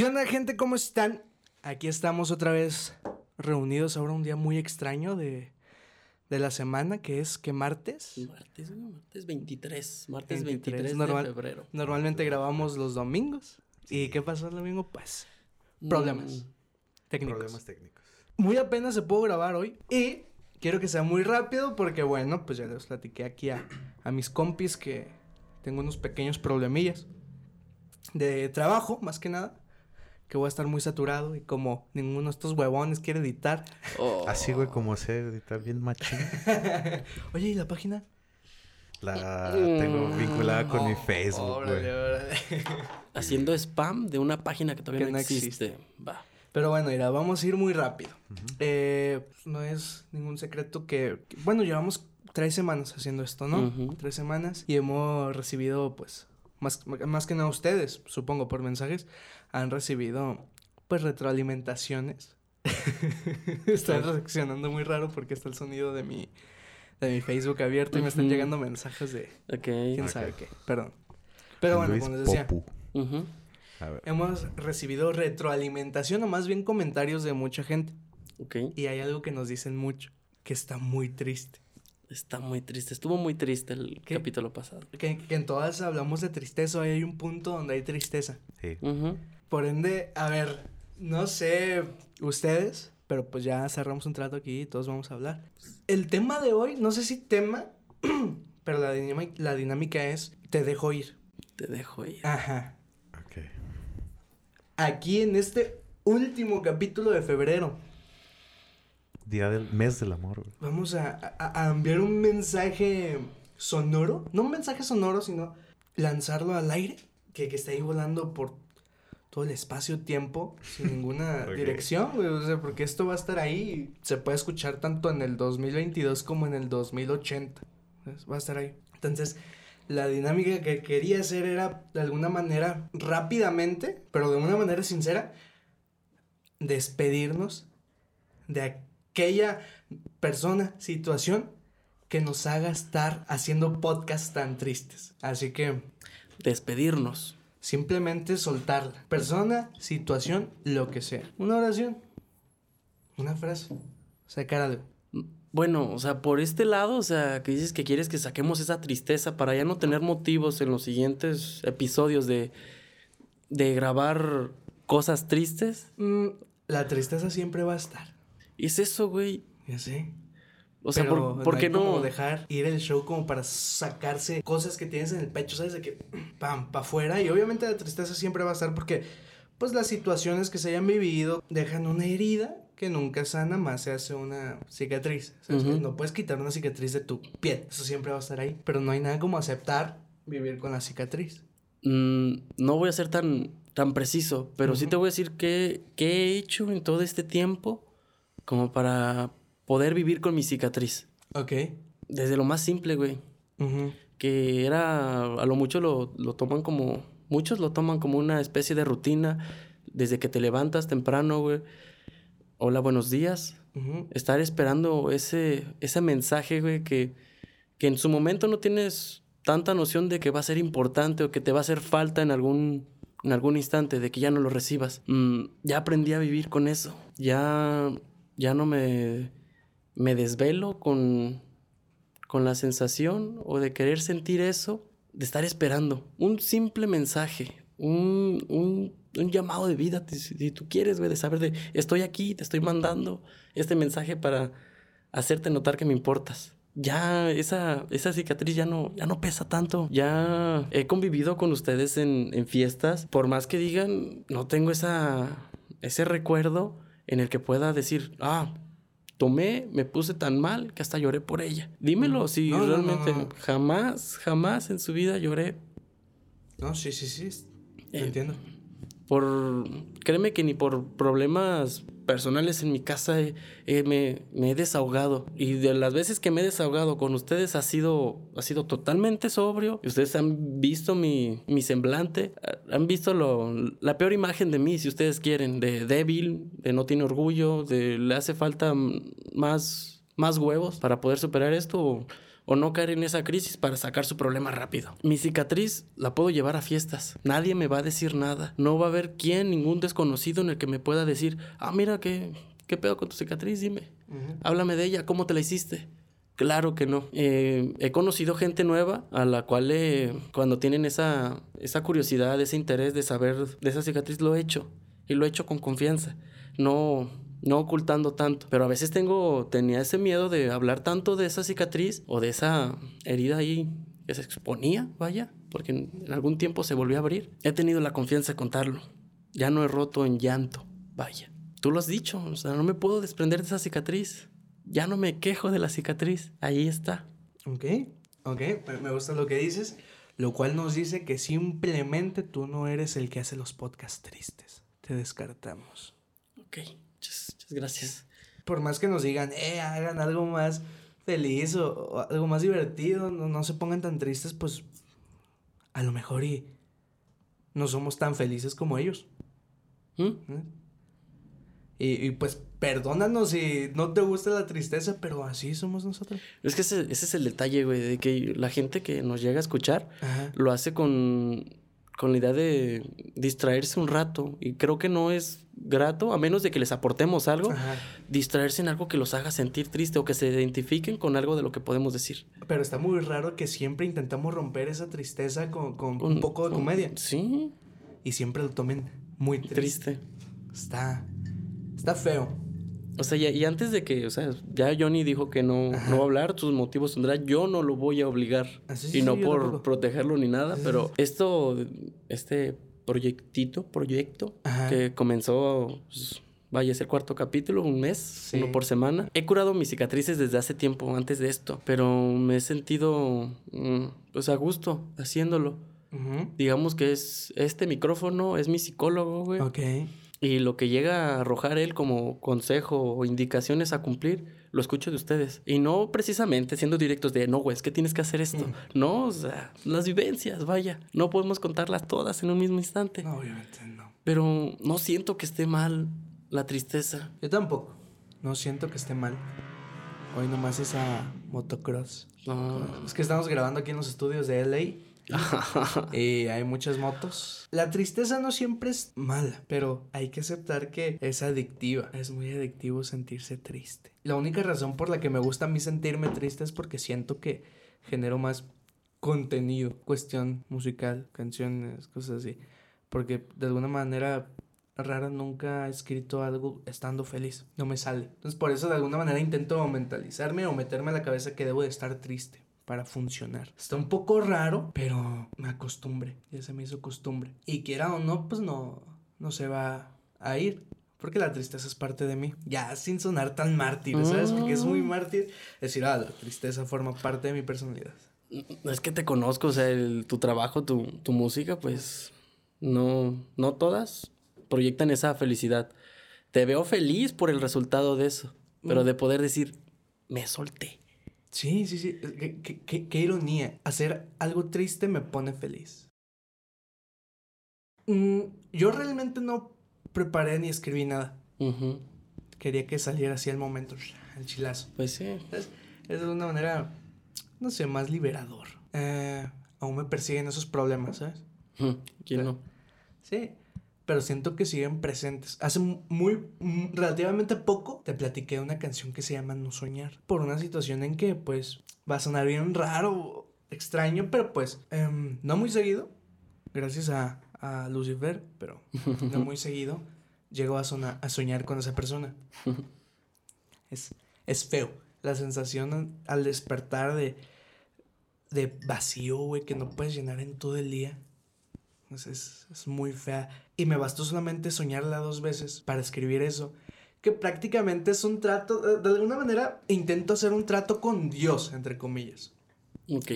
¿Qué onda, gente? ¿Cómo están? Aquí estamos otra vez reunidos ahora un día muy extraño de, de la semana, que es que martes. Martes, martes 23. Martes 23, 23, de febrero. Normalmente grabamos los domingos. ¿Y qué pasó el domingo? Pues problemas Mm, técnicos. Problemas técnicos. Muy apenas se pudo grabar hoy y quiero que sea muy rápido porque bueno, pues ya les platiqué aquí a, a mis compis que tengo unos pequeños problemillas de trabajo, más que nada, que voy a estar muy saturado y como ninguno de estos huevones quiere editar. oh, Así, güey, como sé editar bien machín. Oye, ¿y la página? La tengo vinculada con mi Oh, Facebook, órale, güey. órale. Haciendo spam de una página que todavía Que no, no existe. existe. Va. Pero bueno, mira, vamos a ir muy rápido. Eh, no es ningún secreto que, que- bueno, llevamos tres semanas haciendo esto, ¿no? Tres semanas y hemos recibido, pues, más, más que nada ustedes, supongo, por mensajes, han recibido, pues, retroalimentaciones. Están reaccionando muy raro porque está el sonido de mi, de mi Facebook abierto y me están llegando mensajes de quién sabe qué. Perdón. Pero bueno, Luis como les decía. A ver. Hemos recibido retroalimentación o más bien comentarios de mucha gente. Y hay algo que nos dicen mucho, que está muy triste. Está muy triste. Estuvo muy triste el capítulo pasado. Que, que en todas hablamos de tristeza, hoy hay un punto donde hay tristeza. Sí. Por ende, a ver, no sé ustedes, pero pues ya cerramos un trato aquí y todos vamos a hablar. El tema de hoy, no sé si tema, pero la, la dinámica es, te dejo ir. Te dejo ir. Ajá. Ok. Aquí en este último capítulo de febrero. Día del mes del amor, güey. Vamos a, a- a enviar un mensaje sonoro. No un mensaje sonoro, sino lanzarlo al aire. Que, que esté ahí volando por todo el espacio-tiempo. Sin ninguna dirección, güey. O sea, porque esto va a estar ahí. y Se puede escuchar tanto en el 2022 como en el 2080. ¿sabes? Va a estar ahí. Entonces, la dinámica que quería hacer era, de alguna manera, rápidamente, pero de una manera sincera, despedirnos de aquella persona, situación que nos haga estar haciendo podcasts tan tristes. Así que Despedirnos. simplemente soltarla. Persona, situación, lo que sea. Una oración. Una frase. Sacar algo. Bueno, o sea, por este lado, o sea, que dices que quieres que saquemos esa tristeza para ya no tener motivos en los siguientes episodios de, de grabar cosas tristes. Mm, la tristeza siempre va a estar. Y es eso, güey. Ya sé. O sea, Pero ¿por, por hay qué como no? dejar ir el show como para sacarse cosas que tienes en el pecho, ¿sabes? De que pam, pa' afuera. Y obviamente la tristeza siempre va a estar porque, pues, las situaciones que se hayan vivido dejan una herida que nunca sana, más se hace una cicatriz. No puedes quitar una cicatriz de tu piel. Eso siempre va a estar ahí. Pero no hay nada como aceptar vivir con la cicatriz. Mm, no voy a ser tan, tan preciso, pero sí te voy a decir qué, qué he hecho en todo este tiempo como para poder vivir con mi cicatriz. Ok. Desde lo más simple, güey. Que era, a lo mucho lo, lo toman como, muchos lo toman como una especie de rutina, desde que te levantas temprano, güey. Hola, buenos días. Estar esperando ese, ese mensaje, güey, que, que en su momento no tienes tanta noción de que va a ser importante o que te va a hacer falta en algún, en algún instante, de que ya no lo recibas. Mm, ya aprendí a vivir con eso. Ya, ya no me, me desvelo con, con la sensación o de querer sentir eso, de estar esperando. Un simple mensaje, un, un, un llamado de vida, si, tú quieres, de saber de estoy aquí, te estoy mandando este mensaje para hacerte notar que me importas. Ya esa, esa cicatriz ya no, ya no pesa tanto. Ya he convivido con ustedes en, en fiestas. Por más que digan, no tengo esa, ese recuerdo en el que pueda decir, ah, tomé, me puse tan mal que hasta lloré por ella. Dímelo, si No, no, no, realmente no. jamás, jamás en su vida lloré No, sí, sí, sí. Eh, entiendo. por créeme que ni por problemas personales en mi casa he- he- me, he desahogado. Y de las veces que me he desahogado con ustedes ha sido ha sido totalmente sobrio. Ustedes han visto mi, mi semblante han visto lo, la peor imagen de mí si ustedes quieren de débil de no tiene orgullo de le hace falta más más huevos para poder superar esto o, no caer en esa crisis para sacar su problema rápido. Mi cicatriz la puedo llevar a fiestas. Nadie me va a decir nada. No va a haber quien, ningún desconocido en el que me pueda decir, ah, mira, ¿qué, qué pedo con tu cicatriz? Dime. Háblame de ella, ¿cómo te la hiciste? Claro que no. Eh, he conocido gente nueva a la cual eh, cuando tienen esa, esa curiosidad, ese interés de saber de esa cicatriz, lo he hecho. Y lo he hecho con confianza. No, no ocultando tanto. Pero a veces tengo, tenía ese miedo de hablar tanto de esa cicatriz o de esa herida ahí que se exponía, vaya, porque en, algún tiempo se volvió a abrir. He tenido la confianza de contarlo. Ya no he roto en llanto, vaya. Tú lo has dicho, o sea, no me puedo desprender de esa cicatriz. Ya no me quejo de la cicatriz, ahí está. Ok, ok, me- me gusta lo que dices, lo cual nos dice que simplemente tú no eres el que hace los podcasts tristes. Te descartamos. Ok, muchas, muchas gracias. Por más que nos digan, eh, hagan algo más feliz o, o algo más divertido, no, no se pongan tan tristes, pues a lo mejor y no somos tan felices como ellos. ¿Mm? ¿eh? Y, y, pues perdónanos si no te gusta la tristeza, pero así somos nosotros. Es que ese, ese es el detalle, güey, de que la gente que nos llega a escuchar Ajá. lo hace con, con la idea de distraerse un rato. Y creo que no es grato, a menos de que les aportemos algo, Ajá. distraerse en algo que los haga sentir triste o que se identifiquen con algo de lo que podemos decir. Pero está muy raro que siempre intentamos romper esa tristeza con, con un poco de con- comedia. Sí, Y siempre lo tomen muy triste. triste. Está, está feo. O sea, y, y antes de que, o sea, ya Johnny dijo que no, no va a hablar, sus motivos tendrá, yo no lo voy a obligar. Ah, sí, sí, y no por tampoco. protegerlo ni nada, pero esto, este proyectito, proyecto, Ajá. que comenzó, pues, vaya, es el cuarto capítulo, un mes, Sí. uno por semana. He curado mis cicatrices desde hace tiempo, antes de esto, pero me he sentido, mm, pues, a gusto haciéndolo. Digamos que es, este micrófono es mi psicólogo, güey. Ok. Y lo que llega a arrojar él como consejo o indicaciones a cumplir, lo escucho de ustedes. Y no precisamente siendo directos de, no, güey, es que tienes que hacer esto. No, o sea, las vivencias, vaya. No podemos contarlas todas en un mismo instante. No, obviamente no. Pero no siento que esté mal la tristeza. Yo tampoco. No siento que esté mal. Hoy nomás es a motocross. No. Es que estamos grabando aquí en los estudios de LA. Y hay muchas motos. La tristeza no siempre es mala, pero hay que aceptar que es adictiva. Es muy adictivo sentirse triste. La única razón por la que me gusta a mí sentirme triste es porque siento que genero más contenido, cuestión musical, canciones, cosas así. Porque de alguna manera rara nunca he escrito algo estando feliz. No me sale. Entonces por eso de alguna manera intento mentalizarme o meterme a la cabeza que debo de estar triste para funcionar. Está un poco raro, pero me acostumbré. Ya se me hizo costumbre. Y quiera o no, pues no, no se va a ir. Porque la tristeza es parte de mí. Ya sin sonar tan mártir, ¿sabes? Porque es muy mártir decir, ah, la tristeza forma parte de mi personalidad. Es que te conozco, o sea, el- tu trabajo, tu, tu música, pues no, no todas proyectan esa felicidad. Te veo feliz por el resultado de eso, pero de poder decir, me solté. Sí, sí, sí. Qué, qué- qué- qué ironía. Hacer algo triste me pone feliz. Mm, yo realmente no preparé ni escribí nada. Quería que saliera así al momento, el chilazo. Pues sí. Es, es de una manera, no sé, más liberador. Eh, aún me persiguen esos problemas, ¿sabes? ¿Quién no? Sí, pero siento que siguen presentes. Hace muy, relativamente poco, te platiqué de una canción que se llama No Soñar. Por una situación en que, pues, va a sonar bien raro, extraño, pero pues, em, no muy seguido. Gracias a, a Lucifer, pero no muy seguido. Llego a, sona- a soñar con esa persona. Es, es feo. La sensación al despertar de, de vacío, güey, que no puedes llenar en todo el día. Es, es, es muy fea. Y me bastó solamente soñarla dos veces para escribir eso. Que prácticamente es un trato, de- de alguna manera intento hacer un trato con Dios, entre comillas. Ok.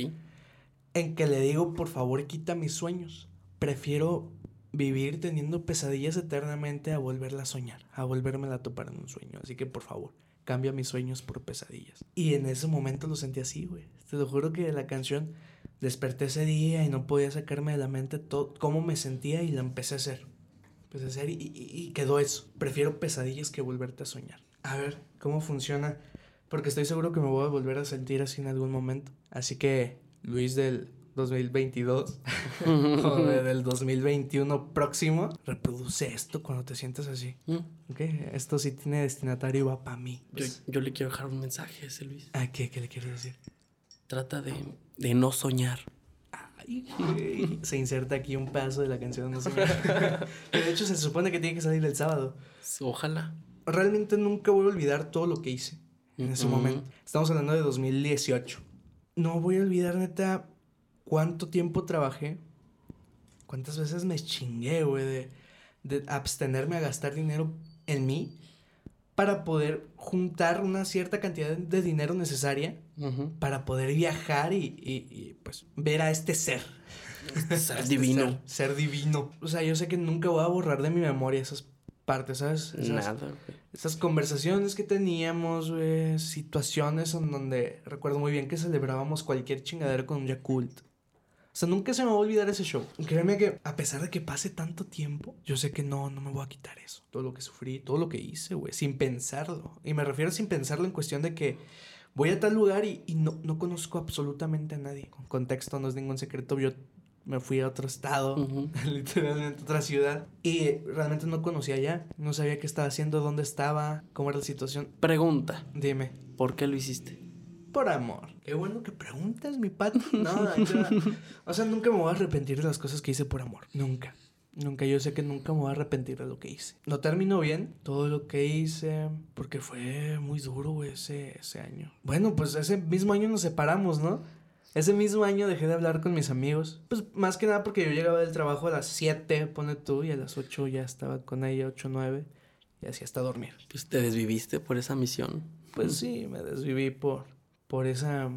En que le digo, por favor, quita mis sueños. Prefiero vivir teniendo pesadillas eternamente a volverla a soñar, a volvérmela a topar en un sueño. Así que, por favor, cambia mis sueños por pesadillas. Y en ese momento lo sentí así, güey. Te lo juro que la canción desperté ese día y no podía sacarme de la mente todo cómo me sentía y la empecé a hacer. Empecé a hacer y, y- y quedó eso. Prefiero pesadillas que volverte a soñar. A ver, ¿cómo funciona? Porque estoy seguro que me voy a volver a sentir así en algún momento. Así que, Luis del 2022 o de- del 2021 próximo, reproduce esto cuando te sientas así. Mm. ¿Ok? Esto sí tiene destinatario y va para mí. Yo, yo le quiero dejar un mensaje a ese Luis. ¿A qué? ¿Qué le quieres decir? Trata de, de no soñar. Ay. Se inserta aquí un paso de la canción. No. Que de hecho, se supone que tiene que salir el sábado. Ojalá. Realmente nunca voy a olvidar todo lo que hice en ese Ujú. momento. Estamos hablando de 2018. No voy a olvidar, neta, cuánto tiempo trabajé. Cuántas veces me chingué, güey, de, de abstenerme a gastar dinero en mí para poder juntar una cierta cantidad de- dinero necesaria para poder viajar y, y- y, pues ver a este ser. Ser Este divino. Ser, ser divino. O sea, yo sé que nunca voy a borrar de mi memoria esas partes, ¿sabes? Esas, Nada, güey. esas conversaciones que teníamos, güey, situaciones en donde recuerdo muy bien que celebrábamos cualquier chingadera con un Yakult. O sea, nunca se me va a olvidar ese show. Créeme que a pesar de que pase tanto tiempo, yo sé que no, no me voy a quitar eso. Todo lo que sufrí, todo lo que hice, güey, sin pensarlo. Y me refiero a sin pensarlo en cuestión de que voy a tal lugar y, y no, no conozco absolutamente a nadie. Con contexto, no es ningún secreto. Yo me fui a otro estado, Ujú. literalmente a otra ciudad. Y realmente no conocía allá. No sabía qué estaba haciendo, dónde estaba, cómo era la situación. Pregunta. Dime. ¿Por qué lo hiciste? Por amor. Qué bueno que preguntas, mi pati. No, o sea, nunca me voy a arrepentir de las cosas que hice por amor. Nunca. Nunca. Yo sé que nunca me voy a arrepentir de lo que hice. No terminó bien todo lo que hice. Porque fue muy duro, ese, ese año. Bueno, pues ese mismo año nos separamos, ¿no? Ese mismo año dejé de hablar con mis amigos. Pues más que nada porque yo llegaba del trabajo a las 7, pone tú, y a las 8 ya estaba con ella, 8, 9. Y así hasta dormir. Pues te desviviste por esa misión. Pues sí, me desviví por, por esa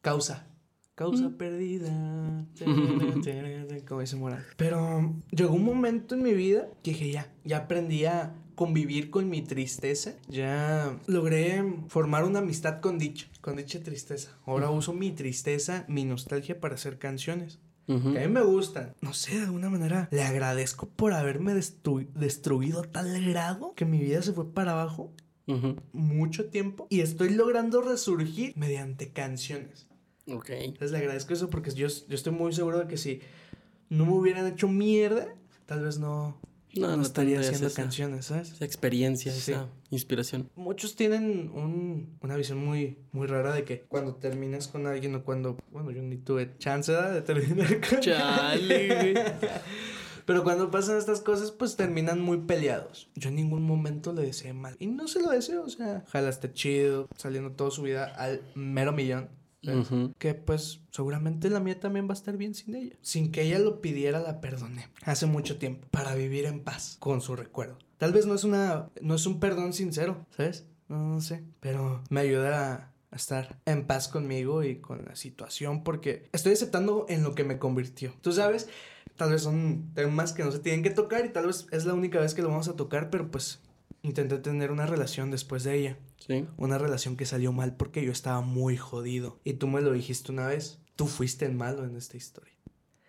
causa. Causa Mm. perdida. Como dice Moral. Pero llegó un momento en mi vida que dije ya, ya aprendí a convivir con mi tristeza. Ya logré formar una amistad con dicha, con dicha tristeza. Ahora uso mi tristeza, mi nostalgia para hacer canciones. Que a mí me gustan. No sé, de alguna manera le agradezco por haberme destru- destruido a tal grado que mi vida se fue para abajo Mucho tiempo y estoy logrando resurgir mediante canciones. Ok. Entonces le agradezco eso porque yo, yo estoy muy seguro de que si no me hubieran hecho mierda, tal vez no, No, no, no estaría haciendo esa- canciones, ¿sabes? Esa experiencia, Sí. esa inspiración. Muchos tienen un- una visión muy, muy rara de que cuando terminas con alguien o cuando, bueno, yo ni tuve chance de terminar con Chale. Pero cuando pasan estas cosas, pues terminan muy peleados. Yo en ningún momento le deseé mal. Y no se lo deseo, o sea, ojalá esté chido, saliendo toda su vida al mero millón. Que pues seguramente la mía también va a estar bien sin ella. Sin que ella lo pidiera, la perdoné. Hace mucho tiempo. Para vivir en paz con su recuerdo. Tal vez no es una. no es un perdón sincero, ¿sabes? No, no sé. Pero me ayuda a a estar en paz conmigo y con la situación porque estoy aceptando en lo que me convirtió. Tú sabes, tal vez son temas que no se tienen que tocar y tal vez es la única vez que lo vamos a tocar, pero pues intenté tener una relación después de ella. Sí. Una relación que salió mal porque yo estaba muy jodido. Y tú me lo dijiste una vez. Tú fuiste el malo en esta historia.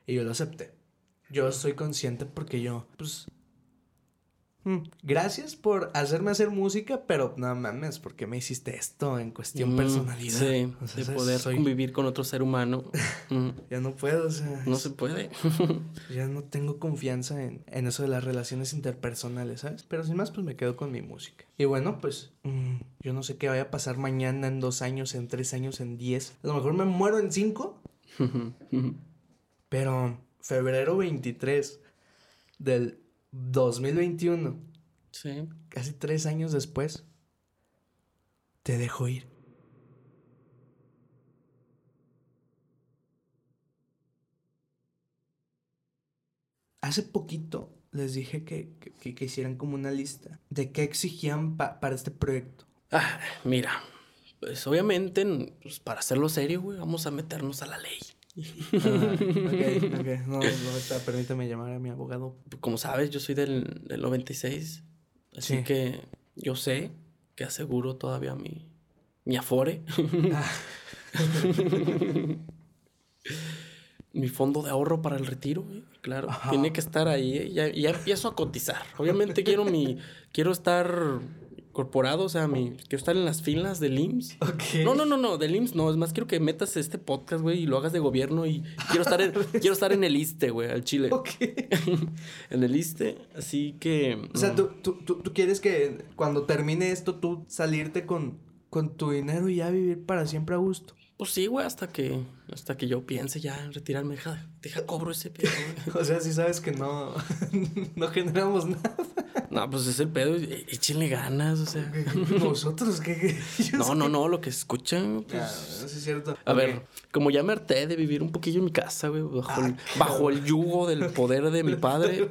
Y yo lo acepté. Yo soy consciente porque yo, pues... mm, Gracias por hacerme hacer música, pero no mames, porque me hiciste esto en cuestión Mm, personalidad. Sí, O sea, de ¿sabes? poder Soy- convivir con otro ser humano. Mm, Ya no puedo, o sea, No se puede. ya no tengo confianza en, en eso de las relaciones interpersonales, ¿sabes? Pero sin más, pues me quedo con mi música. Y bueno, pues mm, yo no sé qué vaya a pasar mañana, en dos años, en tres años, en diez. A lo mejor me muero en cinco, pero febrero 23 del 2021, Sí. casi tres años después, te dejo ir. Hace poquito les dije que, que, hicieran como una lista de qué exigían pa- para este proyecto. Ah, mira, pues obviamente, pues, para hacerlo serio, güey, vamos a meternos a la ley. Ah, ok, ok. No, no, ahorita permítame llamar a mi abogado. Como sabes, yo soy del, del 96, así Sí. que yo sé que aseguro todavía mi, mi afore, Ah, mi fondo de ahorro para el retiro, claro, Ajá. tiene que estar ahí, ¿eh? ya, ya empiezo a cotizar. Obviamente quiero mi, quiero estar corporado, o sea, mi, quiero estar en las filas del IMSS. No, no, no, no, del IMSS no, es más quiero que metas este podcast, güey, y lo hagas de gobierno y quiero estar en, quiero estar en el ISTE, güey, al Chile. Ok. en el ISTE, así que... O sea, tú, tú, tú, tú quieres que cuando termine esto, tú salirte con, con tu dinero y ya vivir para siempre a gusto. Pues sí, güey, hasta que, hasta que yo piense ya en retirarme, deja, deja cobro ese pedo, güey. O sea, si sabes que no, no generamos nada. No, pues es el pedo, échenle ganas, o sea. Nosotros, ¿qué? No, no, no, lo que escuchan, Ah, pues... sí es cierto. A ver, como ya me harté de vivir un poquillo en mi casa, güey, bajo, el, Ah, bajo el yugo del poder de mi padre,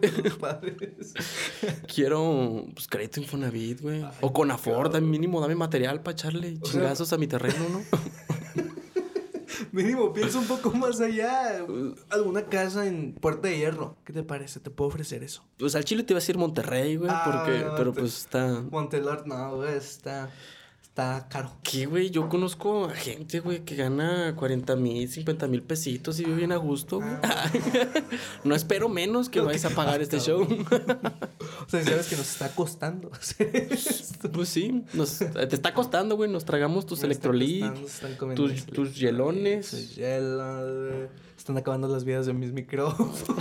quiero pues crédito Infonavit, güey. O con Aford, mínimo dame material para echarle O sea- chingazos a mi terreno, ¿no? Mínimo, piensa un poco más allá. Alguna casa en Puerta de Hierro. ¿Qué te parece? Te puedo ofrecer eso. Pues al Chile te iba a decir Monterrey, güey, Ah, porque, no, pero te- pues está... Montelor, no, güey, está, está caro. ¿Qué, güey? Yo conozco a gente, güey, que gana 40 mil, 50 mil pesitos y vive bien a gusto, güey. no espero menos que vayas a pagar este show. O sea, sabes que nos está costando pues sí, nos- te está costando, güey. Nos tragamos tus Nos está electrolit, costando, se están comiendo tus, tus hielones. hielos, güey. Están acabando las vidas de mis micrófonos.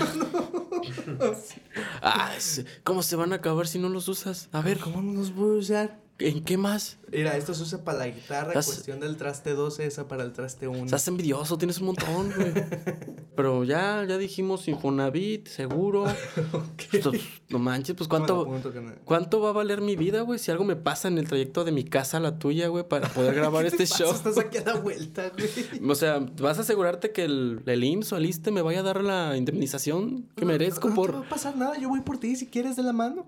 Ah. ¿cómo se van a acabar si no los usas? A ver, ¿Cómo no los voy a usar? ¿En qué más? Mira, esto se usa para la guitarra, Estás- cuestión del traste 12, esa para el traste 1. Estás envidioso, tienes un montón, güey. Pero ya, ya dijimos Infonavit, seguro. Pues, no manches, pues cuánto, cuánto va a valer mi vida, güey, si algo me pasa en el trayecto de mi casa a la tuya, güey, para poder grabar este show. Estás aquí a la vuelta, güey. O sea, vas a asegurarte que el, el IMSS o el ISSSTE me vaya a dar la indemnización que merezco no, No te por... va a pasar nada, yo voy por ti si quieres de la mano.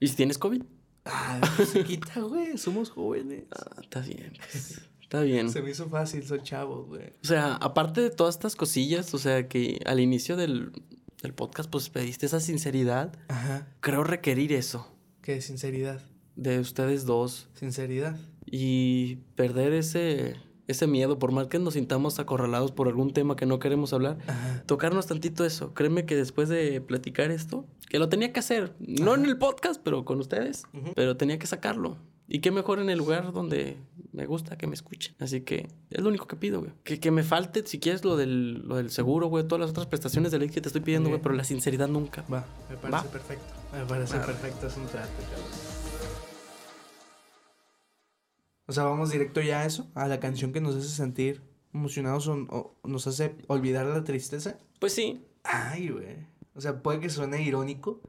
¿Y si tienes COVID? Ah, se quita, güey, somos jóvenes. Ah, está bien, pues, está bien. Se me hizo fácil, soy chavo, güey. O sea, aparte de todas estas cosillas, o sea, que al inicio del, del podcast, pues pediste esa sinceridad, Ajá. creo requerir eso ¿Qué? Sinceridad. de ustedes dos Sinceridad. y perder ese, ese miedo, por más que nos sintamos acorralados por algún tema que no queremos hablar, Ajá. tocarnos tantito eso. Créeme que después de platicar esto, que lo tenía que hacer, no en el podcast, pero con ustedes, Ujú. pero tenía que sacarlo. Y qué mejor en el lugar donde me gusta que me escuchen. Así que es lo único que pido, güey. Que, que me falte, si quieres, lo del, lo del seguro, güey, todas las otras prestaciones de ley que te estoy pidiendo, güey, pero la sinceridad nunca. Va, me parece Va. perfecto. Me parece Va. perfecto, es un trato, cabrón. O sea, vamos directo ya a eso, a la canción que nos hace sentir emocionados o, o nos hace olvidar la tristeza. Pues sí. Ay, güey. O sea, puede que suene irónico,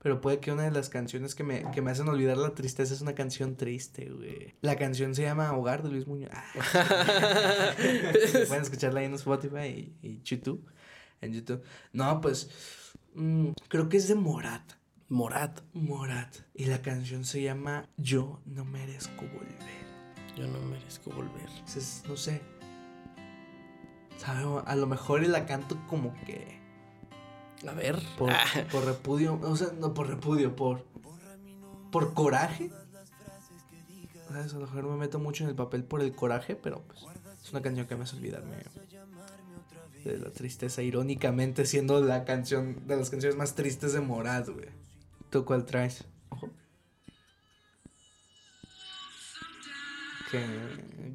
pero puede que una de las canciones que me, que me hacen olvidar la tristeza es una canción triste, güey. La canción se llama Hogar de Luis Muñoz. Ah. Pueden escucharla ahí en Spotify y, y YouTube. En YouTube. No, pues. mm, creo que es de Morat. Morat. Morat. Y la canción se llama Yo no merezco volver. Yo no merezco volver. Entonces, no sé. ¿Sabe? A lo mejor y la canto como que. A ver. Por, Ah, por repudio. O sea, no por repudio, por. Por coraje. ¿Sabes? A lo mejor me meto mucho en el papel por el coraje, pero pues. Es una canción que me hace olvidarme de la tristeza, irónicamente siendo la canción de las canciones más tristes de Morat, güey. ¿Tú cuál traes?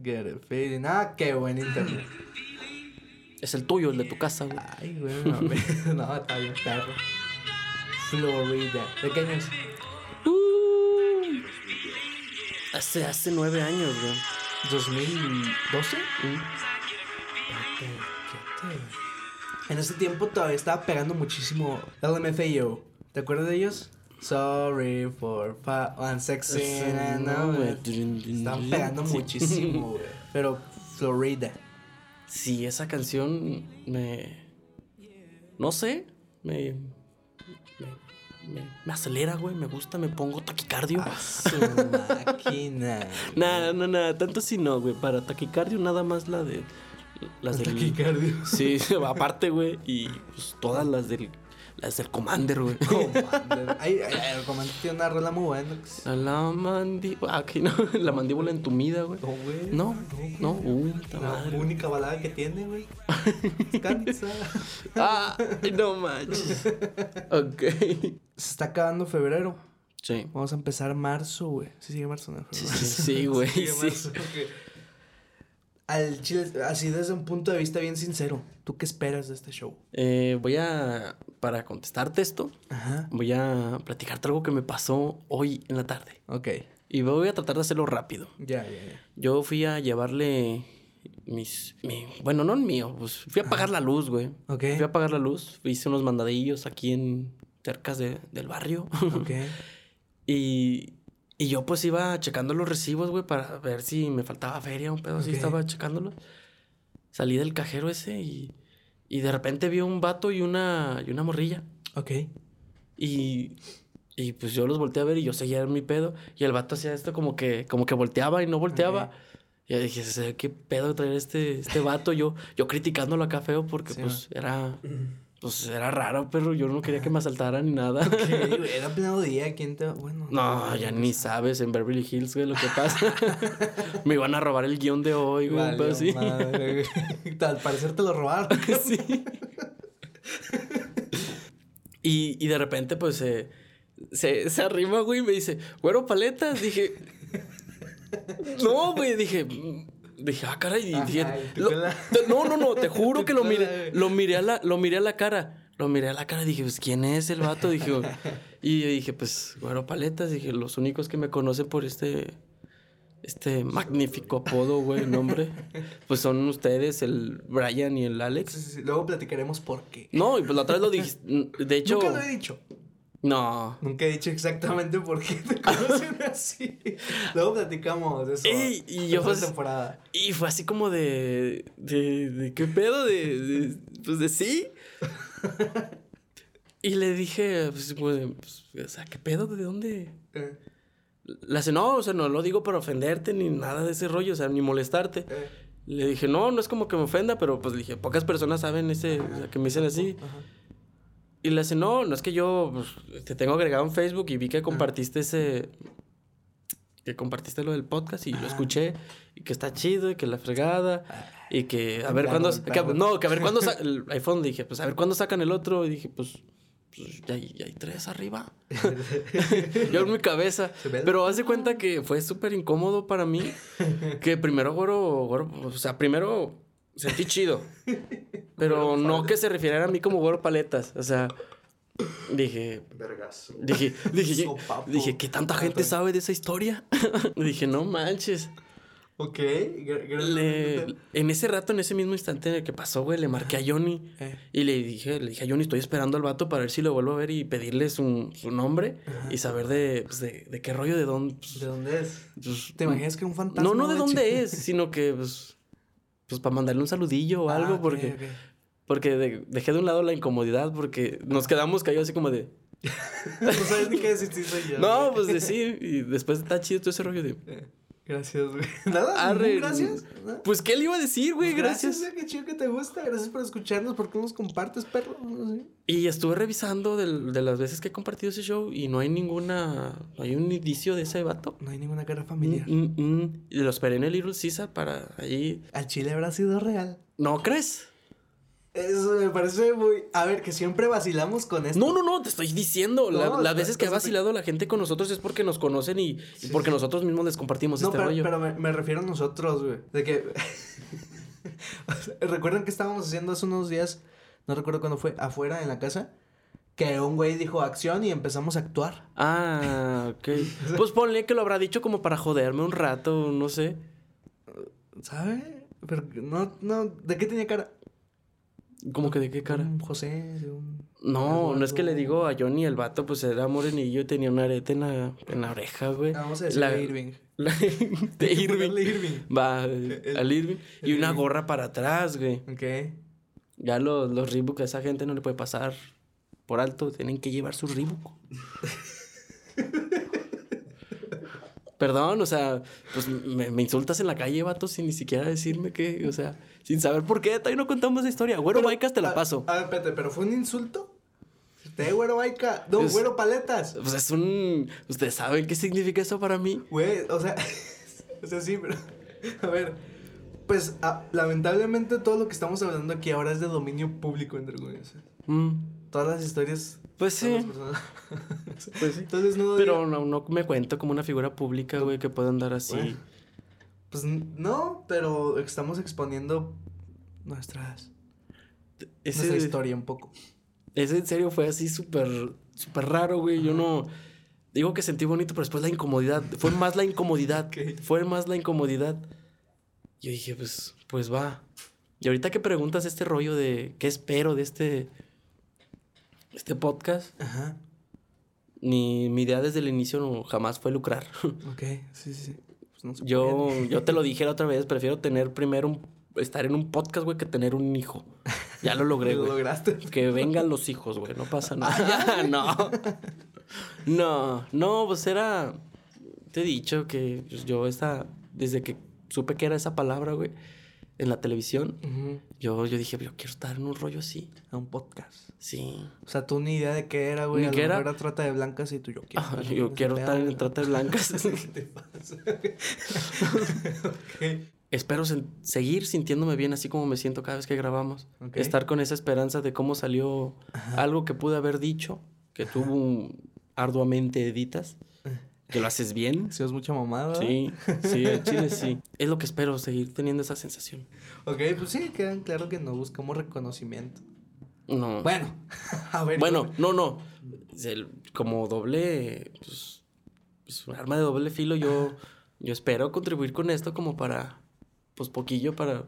Get a feeling. Ah, qué buen internet. es el tuyo, el de tu casa, güey. Ay, güey, no, me- no, está bien, perro. Florida. ¿De qué año es? Uh, hace, hace nueve años, güey. ¿2012? Mm. En ese tiempo todavía estaba pegando muchísimo LMFAO. ¿Te acuerdas de ellos? Sorry for and sexy. Ese, no. Estaban pegando Sí. muchísimo, güey. Pero Florida. Sí, esa canción me. No sé, me. Me, me- me acelera, güey, me gusta, me pongo taquicardio. A su máquina. Nada, no, nada, tanto si no, güey. Para taquicardio nada más la de. Las del. Taquicardio. Sí, aparte, güey. Y pues todas las del. Las del Commander, güey. Commander. Ay, ay, el Commander tiene una rola muy buena. A la mandíbula. Aquí no, la mandíbula entumida, güey. No, güey. No, güey. no, uh, La madre. única balada que tiene, güey. Descansa. Ah, no manches. Ok. Se está acabando febrero. Sí. Vamos a empezar marzo, güey. Sí, sigue marzo, ¿no? Sí, sí, sí, güey, sí. ok. Al chile, así desde un punto de vista bien sincero, ¿tú qué esperas de este show? Eh, voy a, para contestarte esto, Ajá. voy a platicarte algo que me pasó hoy en la tarde. Ok. Y voy a tratar de hacerlo rápido. Ya, ya, ya. Yo fui a llevarle mis... mi- bueno, no el mío, pues fui a apagar la luz, güey. Ok. Fui a apagar la luz, hice unos mandadillos aquí en... cerca de, del barrio. Ok. y, y yo pues iba checando los recibos, güey, para ver si me faltaba feria, un pedo así, Ok. estaba checándolo. Salí del cajero ese y, y de repente vi un vato y una, y una morrilla. Ok. Y, y pues yo los volteé a ver y yo seguía en mi pedo. Y el vato hacía esto como que, como que volteaba y no volteaba. Y yo dije, "¿Sabe ¿qué pedo traer este, este vato? Yo, yo criticándolo acá feo porque Sí, pues era, pues era raro, pero yo no quería que me asaltaran ni nada. Ok, güey, era pleno día, ¿quién te...? Bueno. No, ya ni sabes en Beverly Hills, güey, lo que pasa. me iban a robar el guion de hoy, güey, así. madre, güey. Al parecer te lo robaron. sí. y, y de repente, pues, se, se, se arrima, güey, y me dice, güero, paletas. Dije, no, güey, dije, dije, ah, caray. y Ajá, dije, lo- no, no, no, te juro que lo miré, lo miré a la, lo miré a la cara. Lo miré a la cara y dije, pues, ¿quién es el vato? Dije, y yo dije, pues, güero, paletas. Dije, los únicos que me conocen por este, este magnífico apodo, güey, nombre, pues son ustedes, el Brian y el Alex. Sí, sí, sí. Luego platicaremos por qué. No, y pues la otra vez lo dijiste. De hecho. Nunca lo he dicho. No. Nunca he dicho exactamente por qué te conocen así. Luego platicamos de eso. Ey, y yo, pues, temporada. Y fue así como de. de, de ¿Qué pedo? De, de- Pues de sí. Y le dije, pues, de, pues, o sea, ¿qué pedo? ¿De dónde? Eh, Le hace, no, o sea, no lo digo para ofenderte ni nada de ese rollo, o sea, ni molestarte. eh. Le dije, no, no es como que me ofenda, pero pues le dije, pocas personas saben ese, o sea, que me dicen así. Ajá. Y le hace, no, no es que yo pues, te tengo agregado en Facebook y vi que compartiste ese. Que compartiste lo del podcast y lo escuché. Y que está chido y que la fregada. Y que a El ver cuándo. no, que a ver cuándo. el iPhone dije, pues a ver cuándo sacan el otro. Y dije, pues. pues, ya, hay, ya hay tres arriba. Yo en mi cabeza. Pero haz de cuenta que fue súper incómodo para mí. Que primero, güero, güero, o sea, primero sentí chido. Pero no que se refiriera a mí como güero paletas. O sea, dije, Vergazo. dije, dije, Sopapo. dije, ¿qué tanta gente sabe de esa historia? dije, no manches. Ok. Le- en ese rato, en ese mismo instante en el que pasó, güey, le marqué a Johnny. Eh. Y le dije, le dije a Johnny, estoy esperando al vato para ver si lo vuelvo a ver y pedirle su, su nombre y saber de, pues, de, de qué rollo, de dónde. pues, ¿De dónde es? pues, ¿Te imaginas que era un fantasma? No, no de dónde chico? es, sino que, pues, pues para mandarle un saludillo o Ah, algo, porque, porque de- dejé de un lado la incomodidad, porque nos quedamos callados así como de, no sabes ni qué decir, sí soy yo. no, pues de sí, y después está chido todo ese rollo de, Eh, Gracias, güey. Nada, Arre, gracias. pues, ¿qué le iba a decir, güey? Gracias. güey, Qué chido que te gusta. Gracias por escucharnos. ¿Por qué nos compartes, perro? No sé. Y estuve revisando del- de, las veces que he compartido ese show y no hay ninguna, no hay un indicio de ese vato. No hay ninguna cara familiar. Mm, mm, mm. Y lo esperé en el Little Caesar para ahí. Al chile habrá sido real. ¿No crees? Eso me parece muy. A ver, que siempre vacilamos con esto. No, no, no, te estoy diciendo. La- las veces que ha vacilado la gente con nosotros es porque nos conocen y, y porque nosotros mismos les compartimos No, este pero, rollo. pero me, me refiero a nosotros, güey. De que. ¿Recuerdan que estábamos haciendo hace unos días? No recuerdo cuándo fue. Afuera en la casa. Que un güey dijo acción y empezamos a actuar. Ah, ok. Pues ponle que lo habrá dicho como para joderme un rato, no sé. ¿Sabe? Pero no, no. ¿De qué tenía cara? ¿Cómo que de qué cara? Un José, de un. No, no es que le digo a Johnny, el vato, pues era morenillo y tenía un arete en la, en la oreja, güey. Ah, Vamos a decir La- de Irving. la- de Irving. Irving. Va, El- al Irving. Y una Irving. gorra para atrás, güey. Ok. Ya los, los Reebok a esa gente no le puede pasar por alto. Tienen que llevar su Reebok. Perdón, o sea, pues me, me insultas en la calle, vato, sin ni siquiera decirme que, o sea, sin saber por qué, todavía no contamos esa historia. Güero Maicas te la a- paso. A ver, espérate, ¿pero fue un insulto? Te güero Baica. No, Es- güero paletas. Pues es un. ¿Ustedes saben qué significa eso para mí? Güey, o sea, o sea, sí, pero. A ver. Pues ah, lamentablemente todo lo que estamos hablando aquí ahora es de dominio público, entre comillas. Mm, Todas las historias Pues las sí. Pues sí. Entonces no. Pero no, no me cuento como una figura pública, güey, que pueda andar así. Bueno. Pues no, pero estamos exponiendo nuestras. Ese, Nuestra historia un poco. ese en serio fue así súper, súper raro, güey. Yo no. Digo que sentí bonito, pero después la incomodidad. Fue más la incomodidad. Fue más la incomodidad. Yo dije, pues, pues va. Y ahorita que preguntas este rollo de qué espero de este. Este podcast, Ajá. mi, mi idea desde el inicio no, jamás fue lucrar. Ok, sí, sí. Pues no Yo, puede. yo te lo dije la otra vez, prefiero tener primero un, estar en un podcast, güey, que tener un hijo. Ya lo logré, Lo lograste. Que vengan los hijos, güey, no pasa nada. no. No, no, pues era. Te he dicho que yo esta. Desde que supe que era esa palabra, güey, en la televisión, yo, yo dije, yo quiero estar en un rollo así. A un podcast. Sí. O sea, tú ni idea de qué era, güey. Ni qué era. era trata de blancas y tú yo quiero. Ah, yo quiero estar en el trata de blancas. ¿Qué te pasa? Ok. Espero seguir sintiéndome bien así como me siento cada vez que grabamos. Estar con esa esperanza de cómo salió algo que pude haber dicho, que tú un- arduamente editas, que lo haces bien. Si es mucha mamada. Sí, sí, al chile sí. Es lo que espero, seguir teniendo esa sensación. Ok, pues sí, quedan claro que no buscamos reconocimiento. No. Bueno, a ver. Bueno, no, no. Como doble, pues, pues, un arma de doble filo, yo, yo espero contribuir con esto como para, pues poquillo para,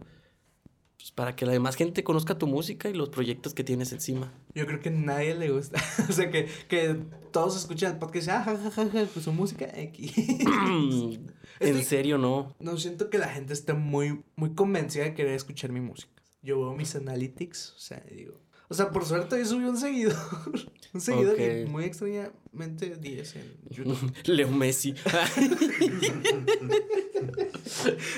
pues, para que la demás gente conozca tu música y los proyectos que tienes encima. Yo creo que a nadie le gusta. o sea, que, que todos escuchan el podcast y dicen, ah, ja, ja, ja, ja, pues su música X. en Estoy- serio, no. no siento que la gente esté muy, muy convencida de querer escuchar mi música. Yo veo mis analytics, o sea, digo. O sea, por suerte hoy subí un seguidor. un seguidor y Ok. muy extrañamente 10 en YouTube. Leo Messi.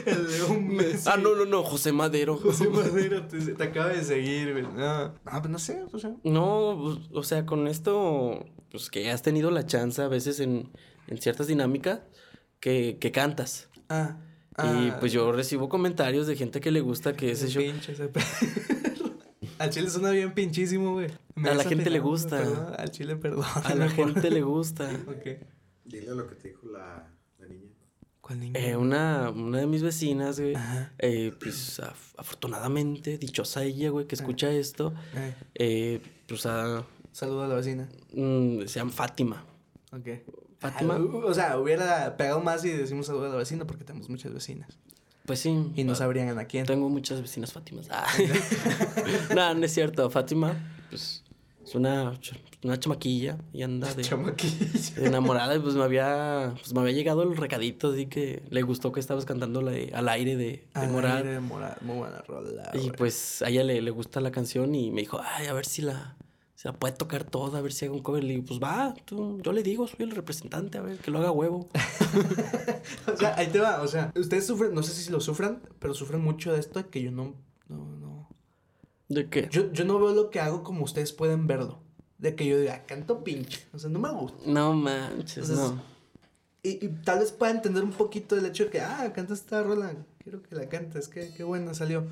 El León Messi. ah, no, no, no, José Madero. José Madero te, te acaba de seguir, güey. No, no, pues no sé, o sea. No, pues, o sea, con esto, pues que has tenido la chance a veces en, en ciertas dinámicas que, que cantas. Ah. y ah, pues yo recibo comentarios de gente que le gusta que ese show. pinche, ese. Al chile suena bien pinchísimo, güey. Me A la gente le gusta. perdón, Al chile, perdón. A la gente le gusta. Ok. Dile lo que te dijo la, la niña. ¿Cuál niño? Eh, una, una de mis vecinas, güey, Ajá. eh, pues af- afortunadamente, dichosa ella, güey, que escucha esto, Eh, eh, pues a, saludo a la vecina. mm, se llama Fátima. Ok. Fátima. Ah, o sea, hubiera pegado más y decimos saludo a la vecina porque tenemos muchas vecinas. Pues sí. Y no ah, sabrían a quién. Tengo muchas vecinas Fátimas. Ah. no, no es cierto. Fátima, pues, es una, una chamaquilla y anda de, Chamaquilla. de enamorada. Y pues me había, pues me había llegado el recadito así que le gustó que estabas cantando la de- al aire de, de Al aire de Morat, Muy buena rola. Y pues a ella le, le gusta la canción y me dijo, ay, a ver si la, si la puede tocar toda, a ver si hago un cover. Le digo, pues va, tú, yo le digo, soy el representante, a ver, que lo haga huevo. O sea, ahí te va. O sea, ustedes sufren, no sé si lo sufran, pero sufren mucho de esto de que yo no. No, no. ¿De qué? Yo, yo no veo lo que hago como ustedes pueden verlo. De que yo diga, canto pinche. O sea, no me gusta. No manches, no. Y, y tal vez pueda entender un poquito el hecho de que, ah, canta esta rola, quiero que la cantes, qué, qué buena salió.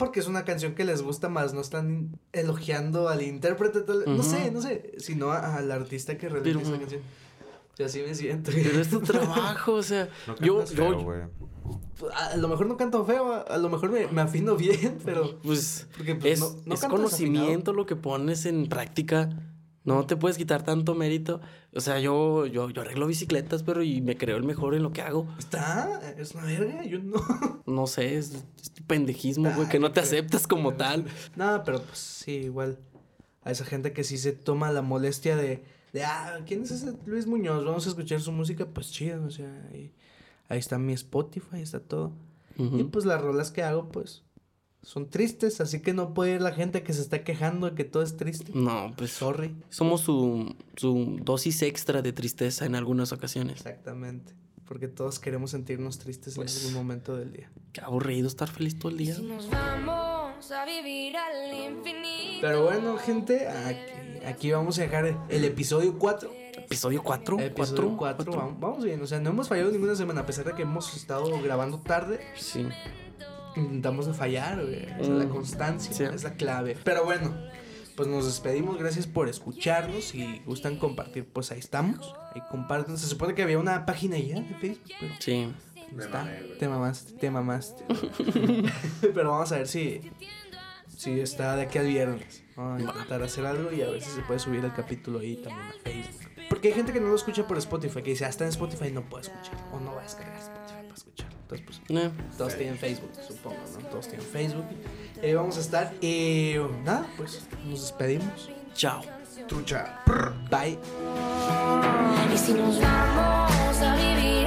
Porque es una canción que les gusta más, no están elogiando al intérprete, tal- no Ujú. sé, no sé, sino a- al artista que realiza Pero- esa canción. Yo así me siento. Pero es tu trabajo, o sea, No yo, yo, feo, güey. A lo mejor no canto feo, a, a lo mejor me, me afino bien, pero... pues, Porque pues, es, no, no es conocimiento lo que pones en práctica. No te puedes quitar tanto mérito. O sea, yo, yo, yo arreglo bicicletas, pero y me creo el mejor en lo que hago. Está, es una verga, yo no... No sé, es, es tu pendejismo, güey, que no te qué- aceptas como tal. Nada, pero pues sí, igual. A esa gente que sí se toma la molestia de, de ah, ¿quién es ese Luis Muñoz? Vamos a escuchar su música, pues chido, o sea, ahí, ahí está mi Spotify, ahí está todo. Y pues las rolas que hago, pues, son tristes, así que no puede ir la gente que se está quejando de que todo es triste. No, pues Sorry. somos su, su dosis extra de tristeza en algunas ocasiones. Exactamente. Porque todos queremos sentirnos tristes Pues- en algún momento del día. Qué aburrido estar feliz todo el día. Si nos vamos a vivir al infinito. Pero bueno, gente, aquí, aquí vamos a dejar el episodio 4. Episodio 4. Episodio 4, vamos, vamos bien. O sea, no hemos fallado ninguna semana, a pesar de que hemos estado grabando tarde. Sí. Intentamos no fallar, güey. O sea, la Mm, constancia sí. es la clave. Pero bueno, pues nos despedimos. Gracias por escucharnos. Si gustan compartir, pues ahí estamos. Ahí comparten. Se supone que había una página ya de Facebook, pero Sí. está. mamé. Te mamaste, te mamaste. pero vamos a ver si, si está de aquí al viernes. Vamos a intentar hacer algo y a ver si se puede subir el capítulo ahí también a Facebook. Porque hay gente que no lo escucha por Spotify, que dice, hasta en Spotify no puedo escuchar. O no va a descargar Spotify. Entonces, pues Eh, todos tienen Facebook, supongo, ¿no? Todos tienen Facebook. Eh, vamos a estar. Y nada, pues nos despedimos. chao. Trucha. Bye. Y si nos vamos a vivir